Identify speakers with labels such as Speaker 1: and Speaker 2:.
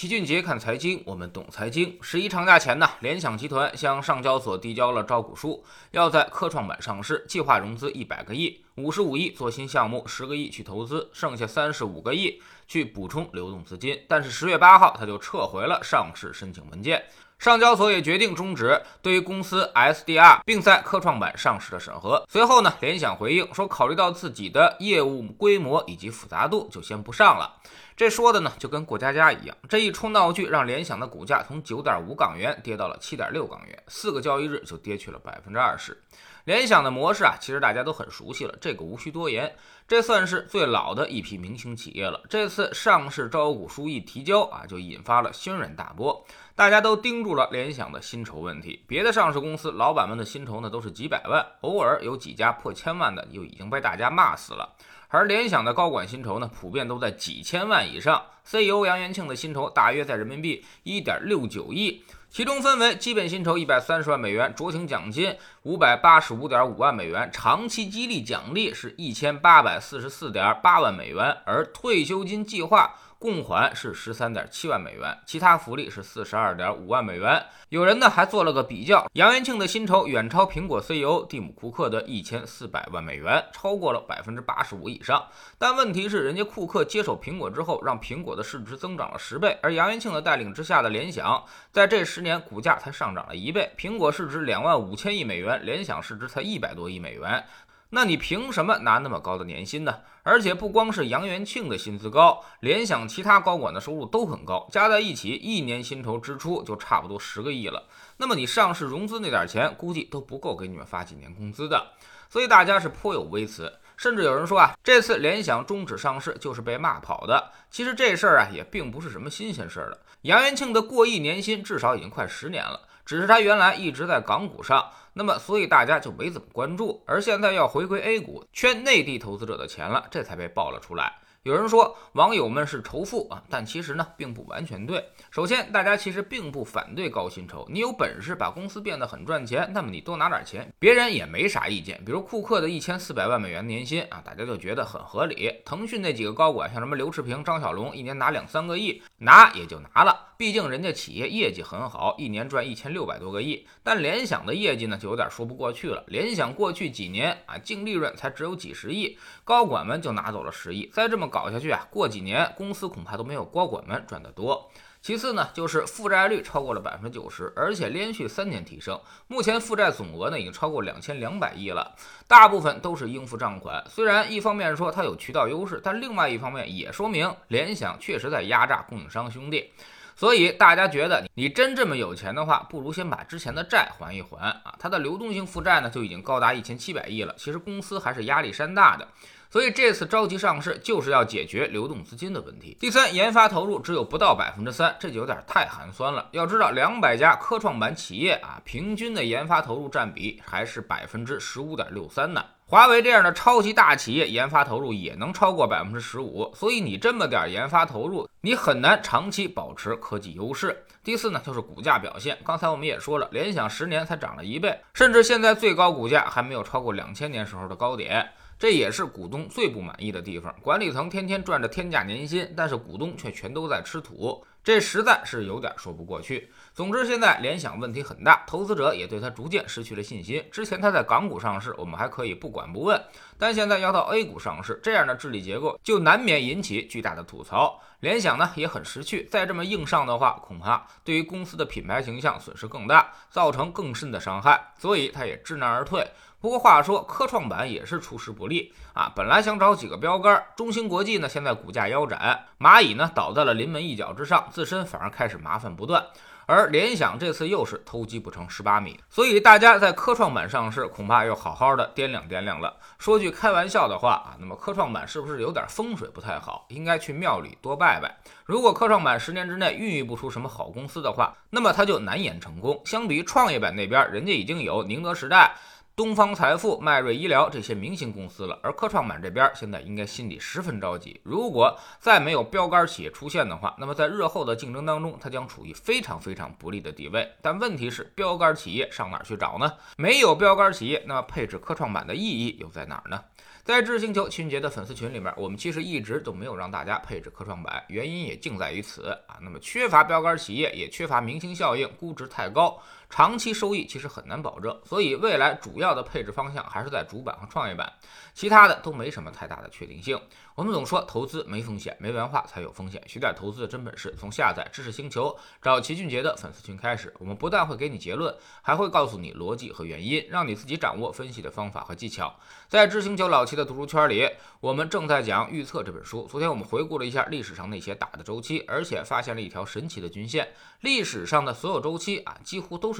Speaker 1: 齐俊杰看财经，我们懂财经。十一长假前呢，联想集团向上交所递交了招股书，要在科创板上市，计划融资一百个亿，五十五亿做新项目，十个亿去投资，剩下三十五个亿去补充流动资金。但是十月八号，他就撤回了上市申请文件。上交所也决定终止对于公司 SDR 并在科创板上市的审核。随后呢，联想回应说，考虑到自己的业务规模以及复杂度，就先不上了。这说的呢，就跟过家家一样。这一出闹剧，让联想的股价从九点五港元跌到了七点六港元，四个交易日就跌去了百分之二十。联想的模式啊，其实大家都很熟悉了，这个无需多言。这算是最老的一批明星企业了。这次上市招股书一提交啊，就引发了轩然大波。大家都盯住了联想的薪酬问题。别的上市公司老板们的薪酬呢，都是几百万，偶尔有几家破千万的，就已经被大家骂死了。而联想的高管薪酬呢，普遍都在几千万以上。CEO 杨元庆的薪酬大约在人民币一点六九亿。其中分为基本薪酬一百三十万美元，酌情奖金五百八十五点五万美元，长期激励奖励是一千八百四十四点八万美元，而退休金计划。共款是十三点七万美元，其他福利是四十二点五万美元。有人呢还做了个比较，杨元庆的薪酬远超苹果 CEO 蒂姆·库克的一千四百万美元，超过了百分之八十五以上。但问题是，人家库克接手苹果之后，让苹果的市值增长了十倍，而杨元庆的带领之下的联想，在这十年股价才上涨了一倍。苹果市值两万五千亿美元，联想市值才一百多亿美元。那你凭什么拿那么高的年薪呢？而且不光是杨元庆的薪资高，联想其他高管的收入都很高，加在一起一年薪酬支出就差不多十个亿了。那么你上市融资那点钱，估计都不够给你们发几年工资的。所以大家是颇有微词，甚至有人说啊，这次联想终止上市就是被骂跑的。其实这事儿啊也并不是什么新鲜事儿了。杨元庆的过亿年薪至少已经快十年了。只是他原来一直在港股上，那么所以大家就没怎么关注，而现在要回归 A 股，圈内地投资者的钱了，这才被爆了出来。有人说网友们是仇富啊，但其实呢并不完全对。首先，大家其实并不反对高薪酬，你有本事把公司变得很赚钱，那么你多拿点钱，别人也没啥意见。比如库克的一千四百万美元年薪啊，大家就觉得很合理。腾讯那几个高管，像什么刘炽平、张小龙，一年拿两三个亿，拿也就拿了，毕竟人家企业业绩很好，一年赚一千六百多个亿。但联想的业绩呢，就有点说不过去了。联想过去几年啊，净利润才只有几十亿，高管们就拿走了十亿，再这么。搞下去啊，过几年公司恐怕都没有高管们赚得多。其次呢，就是负债率超过了百分之九十，而且连续三年提升。目前负债总额呢已经超过两千两百亿了，大部分都是应付账款。虽然一方面说它有渠道优势，但另外一方面也说明联想确实在压榨供应商兄弟。所以大家觉得你真这么有钱的话，不如先把之前的债还一还啊。它的流动性负债呢就已经高达一千七百亿了，其实公司还是压力山大的。所以这次着急上市就是要解决流动资金的问题。第三，研发投入只有不到百分之三，这就有点太寒酸了。要知道，两百家科创板企业啊，平均的研发投入占比还是百分之十五点六三呢。华为这样的超级大企业，研发投入也能超过百分之十五。所以你这么点研发投入，你很难长期保持科技优势。第四呢，就是股价表现。刚才我们也说了，联想十年才涨了一倍，甚至现在最高股价还没有超过两千年时候的高点。这也是股东最不满意的地方。管理层天天赚着天价年薪，但是股东却全都在吃土，这实在是有点说不过去。总之，现在联想问题很大，投资者也对他逐渐失去了信心。之前他在港股上市，我们还可以不管不问，但现在要到 A 股上市，这样的治理结构就难免引起巨大的吐槽。联想呢也很识趣，再这么硬上的话，恐怕对于公司的品牌形象损失更大，造成更深的伤害，所以他也知难而退。不过话说，科创板也是出师不利啊！本来想找几个标杆，中芯国际呢现在股价腰斩，蚂蚁呢倒在了临门一脚之上，自身反而开始麻烦不断。而联想这次又是偷鸡不成蚀把米，所以大家在科创板上市，恐怕要好好的掂量掂量了。说句开玩笑的话啊，那么科创板是不是有点风水不太好？应该去庙里多拜拜。如果科创板十年之内孕育不出什么好公司的话，那么它就难言成功。相比于创业板那边，人家已经有宁德时代。东方财富、迈瑞医疗这些明星公司了，而科创板这边现在应该心里十分着急。如果再没有标杆企业出现的话，那么在日后的竞争当中，它将处于非常非常不利的地位。但问题是，标杆企业上哪儿去找呢？没有标杆企业，那么配置科创板的意义又在哪儿呢？在知识星球秦杰的粉丝群里面，我们其实一直都没有让大家配置科创板，原因也尽在于此啊。那么缺乏标杆企业，也缺乏明星效应，估值太高，长期收益其实很难保证。所以未来主要的配置方向还是在主板和创业板，其他的都没什么太大的确定性。我们总说投资没风险，没文化才有风险。学点投资的真本事，从下载知识星球找齐俊杰的粉丝群开始。我们不但会给你结论，还会告诉你逻辑和原因，让你自己掌握分析的方法和技巧。在知星球老齐的读书圈里，我们正在讲《预测》这本书。昨天我们回顾了一下历史上那些大的周期，而且发现了一条神奇的均线。历史上的所有周期啊，几乎都是